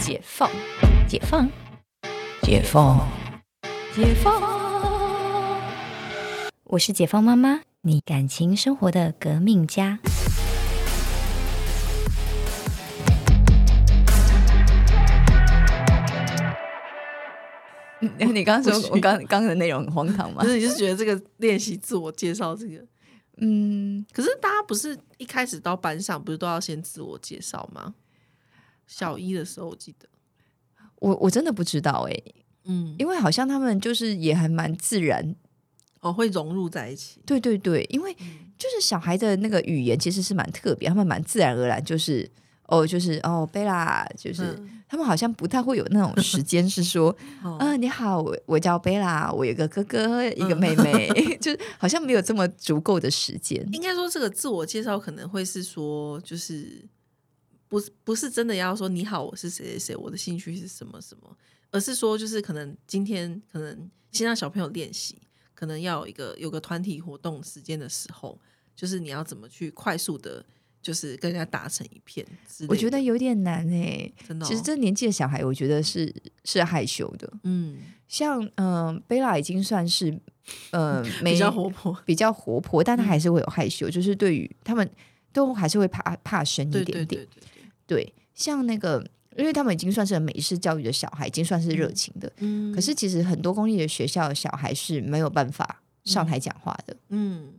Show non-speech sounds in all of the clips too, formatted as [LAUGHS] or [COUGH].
解放，解放，解放，解放。我是解放妈妈，你感情生活的革命家。你刚刚说我刚刚刚的内容很荒唐吗不？是，你是觉得这个练习自我介绍这个？嗯，可是大家不是一开始到班上不是都要先自我介绍吗？小一的时候我记得，我我真的不知道哎、嗯，因为好像他们就是也还蛮自然，哦会融入在一起，对对对，因为就是小孩的那个语言其实是蛮特别，他们蛮自然而然，就是哦，就是哦，贝拉，就是、嗯。他们好像不太会有那种时间是说，[LAUGHS] 哦。嗯、你好，我我叫贝拉，我有个哥哥，一个妹妹，[LAUGHS] 就是好像没有这么足够的时间。应该说这个自我介绍可能会是说，就是不是不是真的要说你好，我是谁谁谁，我的兴趣是什么什么，而是说就是可能今天可能先让小朋友练习，可能要有一个有个团体活动时间的时候，就是你要怎么去快速的，就是跟人家打成一片。我觉得有点难哎、真的哦、其实这年纪的小孩，我觉得是是害羞的。嗯像嗯，贝拉已经算是呃 [LAUGHS] 比较活泼，比较活泼，但他还是会有害羞，就是对于他们都还是会怕怕生一对点点。对对对对，像那个，因为他们已经算是美式教育的小孩，已经算是热情的。嗯可是其实很多公立的学校的小孩是没有办法上台讲话的，嗯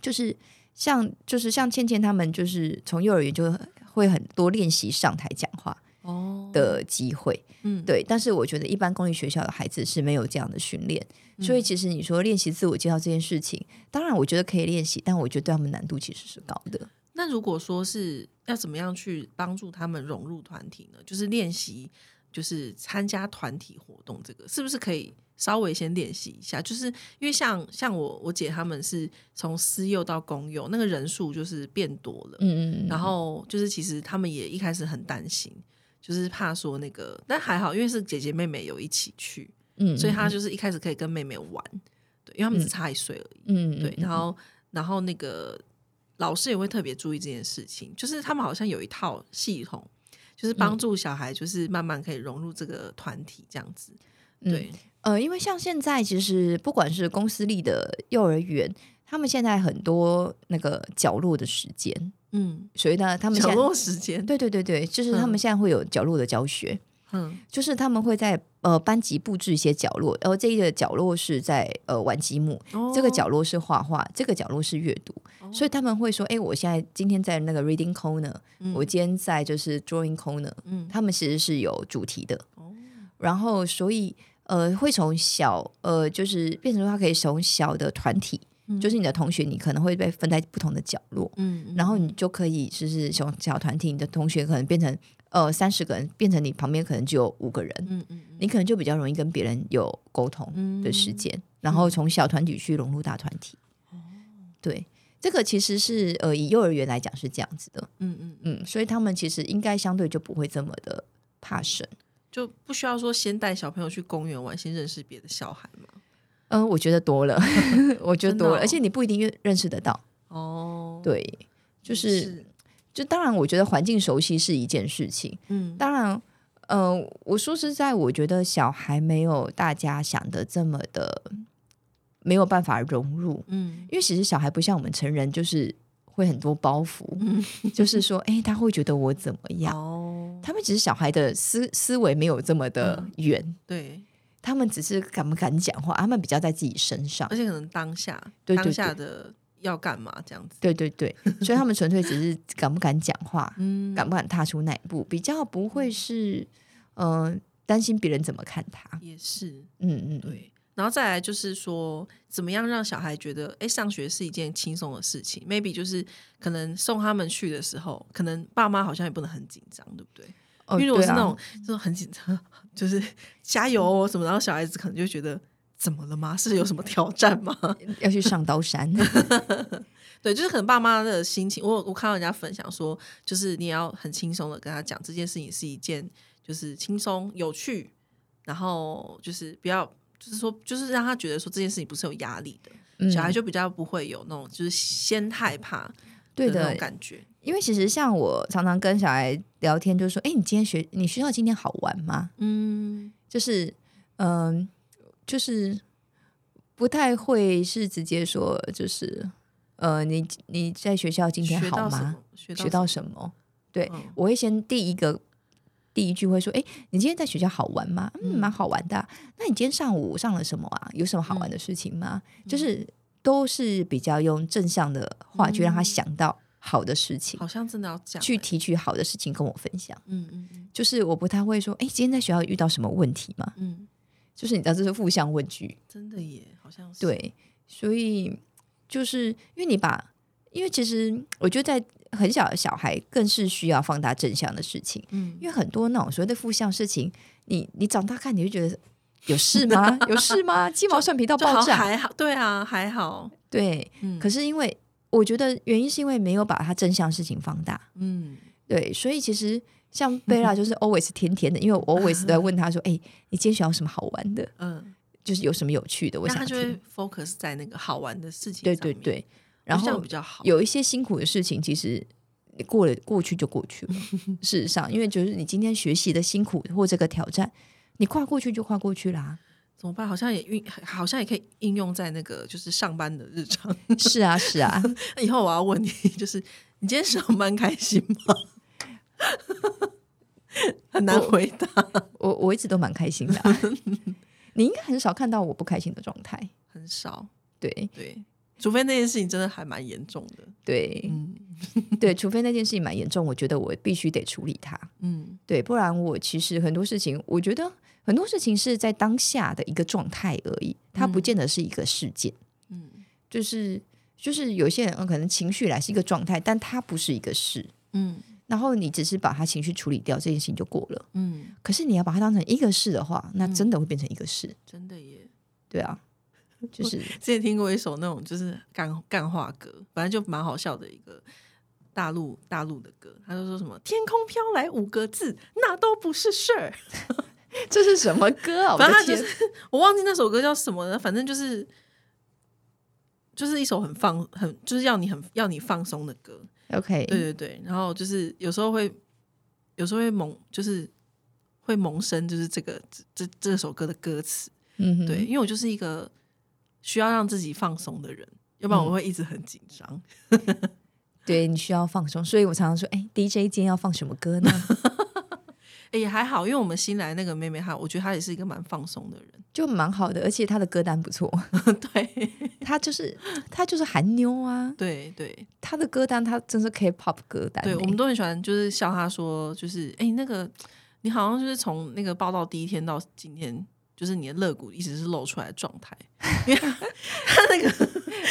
就是像就是像倩倩他们，就是从幼儿园就会很多练习上台讲话哦的机会。嗯对，但是我觉得一般公立学校的孩子是没有这样的训练，所以其实你说练习自我介绍这件事情，当然我觉得可以练习，但我觉得对他们难度其实是高的。那如果说是要怎么样去帮助他们融入团体呢？就是练习，就是参加团体活动，这个是不是可以稍微先练习一下？就是因为像像我我姐他们是从私幼到公幼，那个人数就是变多了，嗯嗯，然后就是其实他们也一开始很担心，就是怕说那个，但还好，因为是姐姐妹妹有一起去，嗯，所以他就是一开始可以跟妹妹玩，对，因为他们只差一岁而已。嗯对，然后然后那个老师也会特别注意这件事情，就是他们好像有一套系统，就是帮助小孩，就是慢慢可以融入这个团体这样子。嗯对，呃，因为像现在其实不管是公司立的幼儿园，他们现在很多那个角落的时间，嗯，所以呢，他们角落时间，对对对对，就是他们嗯现在会有角落的教学。嗯就是他们会在呃班级布置一些角落，然后这一个角落是在呃玩积木，哦。这个角落是画画，这个角落是阅读，所以他们会说，哎，我现在今天在那个 reading corner，、嗯。我今天在就是 drawing corner，嗯。他们其实是有主题的，哦。然后所以呃会从小呃就是变成说，他可以从小的团体，就是你的同学，你可能会被分在不同的角落，嗯，然后你就可以就是从小团体，你的同学可能变成呃三十个人，变成你旁边可能只有五个人，嗯嗯你可能就比较容易跟别人有沟通嗯的时间，然后从小团体去融入大团体。哦对，这个其实是呃以幼儿园来讲是这样子的，嗯嗯，嗯，所以他们其实应该相对就不会这么的怕生。就不需要说先带小朋友去公园玩，先认识别的小孩嘛。嗯、我觉得多了，[LAUGHS] 我觉得多了，哦而且你不一定认认识得到。哦，对，就是就当然，我觉得环境熟悉是一件事情。嗯当然，呃，我说实在，我觉得小孩没有大家想的这么的没有办法融入，嗯因为其实小孩不像我们成人，就是会很多包袱，嗯 [LAUGHS] 就是说，哎，他会觉得我怎么样？哦，他们只是小孩的思思维没有这么的远，对，他们只是敢不敢讲话，他们比较在自己身上而。且可能当下对对当下的要干嘛这样子，对对对，所以他们纯粹只是敢不敢讲话，[LAUGHS] 嗯敢不敢踏出那一步，比较不会是嗯、呃担心别人怎么看他。也是嗯嗯，对。然后再来就是说，怎么样让小孩觉得，哎，上学是一件轻松的事情？maybe 就是可能送他们去的时候，可能爸妈好像也不能很紧张，对不对？哦因为如果是那种就是很紧张，[LAUGHS] 就是加油哦什么，然后小孩子可能就觉得怎么了吗？是有什么挑战吗？[LAUGHS] 要去上刀山，[LAUGHS] 对，就是可能爸妈的心情，我我看到人家分享说，就是你也要很轻松的跟他讲这件事情是一件就是轻松有趣，然后就是不要就是说就是让他觉得说这件事情不是有压力的，嗯小孩就比较不会有那种就是先害怕，对的感觉。因为其实像我常常跟小孩聊天，就是说，哎，你今天学你学校今天好玩吗？嗯，就是嗯、就是不太会是直接说，就是呃，你你在学校今天好吗？学到什么？学学到什么？对，嗯我会先第一个第一句会说：“哎，你今天在学校好玩吗？嗯，嗯蛮好玩的啊、那你今天上午上了什么啊？有什么好玩的事情吗？嗯就是都是比较用正向的话去让他想到好的事情，好像真的要讲去欸提取好的事情跟我分享。嗯嗯嗯就是我不太会说：哎，今天在学校遇到什么问题吗？嗯，就是你知道这是负向问句，真的耶，好像是。对，所以就是因为你把，因为其实我觉得在很小的小孩更是需要放大正向的事情。嗯，因为很多那种所谓的负向事情，你你长大看，你就觉得有事吗？有事吗？鸡毛蒜皮到爆炸。还好，对啊，还好。对，嗯，可是因为我觉得原因是因为没有把它正向事情放大。嗯，对，所以其实像 [LAUGHS] 贝拉就是 always 甜甜的，因为我 always 都在问他说：“哎、你今天学校有什么好玩的？嗯，就是有什么有趣的？我想他就会听。focus 在那个好玩的事情对对对，然后比较好。有一些辛苦的事情，其实你过了过去就过去了。[LAUGHS] 事实上，因为就是你今天学习的辛苦或这个挑战，你跨过去就跨过去啦。怎么办？好像也运，好像也可以应用在那个就是上班的日常。是啊，是啊，[LAUGHS] 以后我要问你，就是你今天上班开心吗？[LAUGHS] 很难回答。我我一直都蛮开心的啊、[LAUGHS] 你应该很少看到我不开心的状态。很少，对对，除非那件事情真的还蛮严重的。对、嗯 [LAUGHS] 对，除非那件事情蛮严重，我觉得我必须得处理它。嗯对，不然我其实很多事情，我觉得很多事情是在当下的一个状态而已，它不见得是一个事件。嗯就是就是有些人呃可能情绪来是一个状态，但它不是一个事。嗯然后你只是把他情绪处理掉，这件事情就过了。嗯，可是你要把它当成一个事的话，那嗯真的会变成一个事。真的耶。对啊，[LAUGHS] 就是之前听过一首那种就是干干话歌，反正就蛮好笑的一个大陆大陆的歌，他就说什么“天空飘来五个字，那都不是事儿 [LAUGHS] 这是什么歌啊？”，反正他就是我忘记那首歌叫什么了，反正就是就是一首很放很就是要你很要你放松的歌，OK，对对对，然后就是有时候会有时候会萌就是会萌生就是这个这这这首歌的歌词，嗯哼，对，因为我就是一个需要让自己放松的人，要不然嗯。我会一直很紧张。[LAUGHS] 对你需要放松，所以我常常说，哎，DJ 今天要放什么歌呢？[LAUGHS] 哎、也还好，因为我们新来那个妹妹，哈我觉得她也是一个蛮放松的人。就蛮好的，而且她的歌单不错，[LAUGHS] 对他就是他就是韩妞啊，对对。他的歌单他真是 K-pop 歌单欸，对，我们都很喜欢，就是笑他说，就是哎、那个你好像就是从那个报道第一天到今天，就是你的肋骨一直是露出来的状态，因为她那个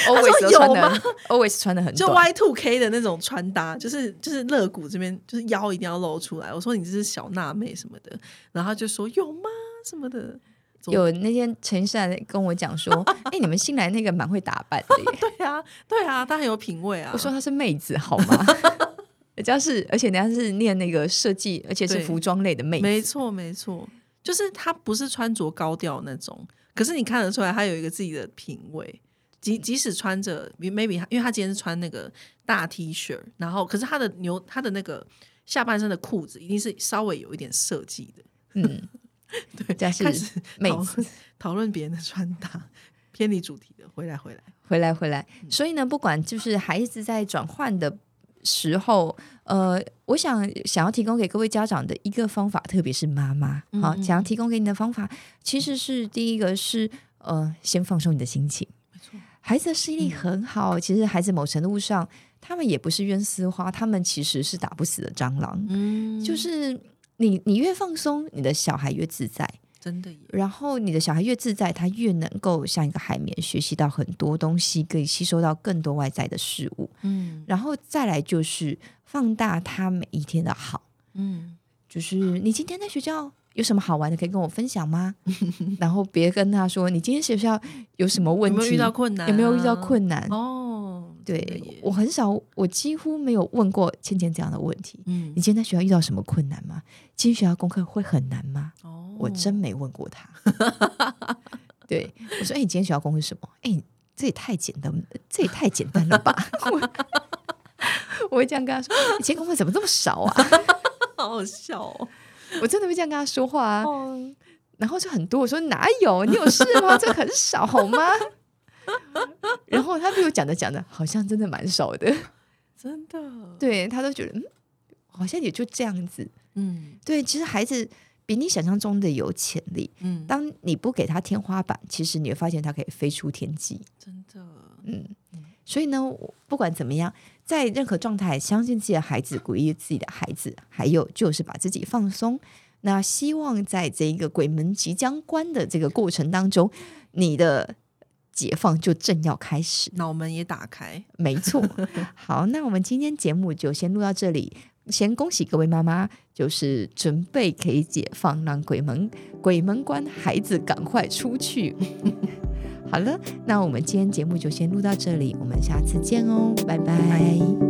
always 都有穿的吗？always 穿的很就，Y two K 的那种穿搭，就是就是肋骨这边就是腰一定要露出来。我说你这是小娜妹什么的，然后他就说有吗？什么的。有那天陈善跟我讲说，哎，你们新来那个蛮会打扮的耶，[LAUGHS] 对啊对啊，她很有品味啊。我说她是妹子好吗？[LAUGHS] 人家是，而且人家是念那个设计，而且是服装类的妹子，没错没错，就是她不是穿着高调那种，可是你看得出来她有一个自己的品味。即即使穿着 maybe 因为她今天是穿那个大 T 恤，然后可是她的牛她的那个下半身的裤子一定是稍微有一点设计的。嗯，[LAUGHS] 对，开始讨。论讨论别人的穿搭，偏离主题的。回来回来，回来回来。嗯所以呢，不管就是孩子在转换的时候，呃，我想想要提供给各位家长的一个方法，特别是妈妈，好、嗯嗯想要提供给你的方法，其实是第一个是呃，先放松你的心情。没错，孩子的视力很好，其实孩子某程度上，他们也不是冤丝花，他们其实是打不死的蟑螂。嗯就是你你越放松，你的小孩越自在。真的耶，然后你的小孩越自在，他越能够像一个海绵，学习到很多东西，可以吸收到更多外在的事物。嗯然后再来就是放大他每一天的好，嗯就是你今天在学校有什么好玩的，可以跟我分享吗？[LAUGHS] 然后别跟他说你今天学校有什么问题，有没有遇到困难、啊有没有遇到困难？哦，对我很少，我几乎没有问过倩倩这样的问题。嗯你今天在学校遇到什么困难吗？今天学校功课会很难吗？哦我真没问过他。[LAUGHS] 对，我说：“哎、你今天学校功课是什么？哎、这也太简单，这也太简单了吧！[LAUGHS] 我我会这样跟他说：“你今天功课怎么这么少啊 [LAUGHS] 好好笑哦。？”我真的会这样跟他说话啊。哦，然后就很多，我说哪有？你有事吗？这很少好吗？[LAUGHS] 然后他被我讲着讲着，好像真的蛮少的。真的，对他都觉得，嗯，好像也就这样子。嗯对，其实孩子比你想象中的有潜力。嗯，当你不给他天花板，其实你会发现他可以飞出天际。真的，嗯，所以呢，不管怎么样，在任何状态，相信自己的孩子，鼓励自己的孩子，还有就是把自己放松。那希望在这一个鬼门即将关的这个过程当中，你的解放就正要开始。脑门也打开。没错。[LAUGHS] 好，那我们今天节目就先录到这里。先恭喜各位妈妈，就是准备可以解放，让鬼门鬼门关，孩子赶快出去。[LAUGHS] 好了，那我们今天节目就先录到这里，我们下次见哦，拜拜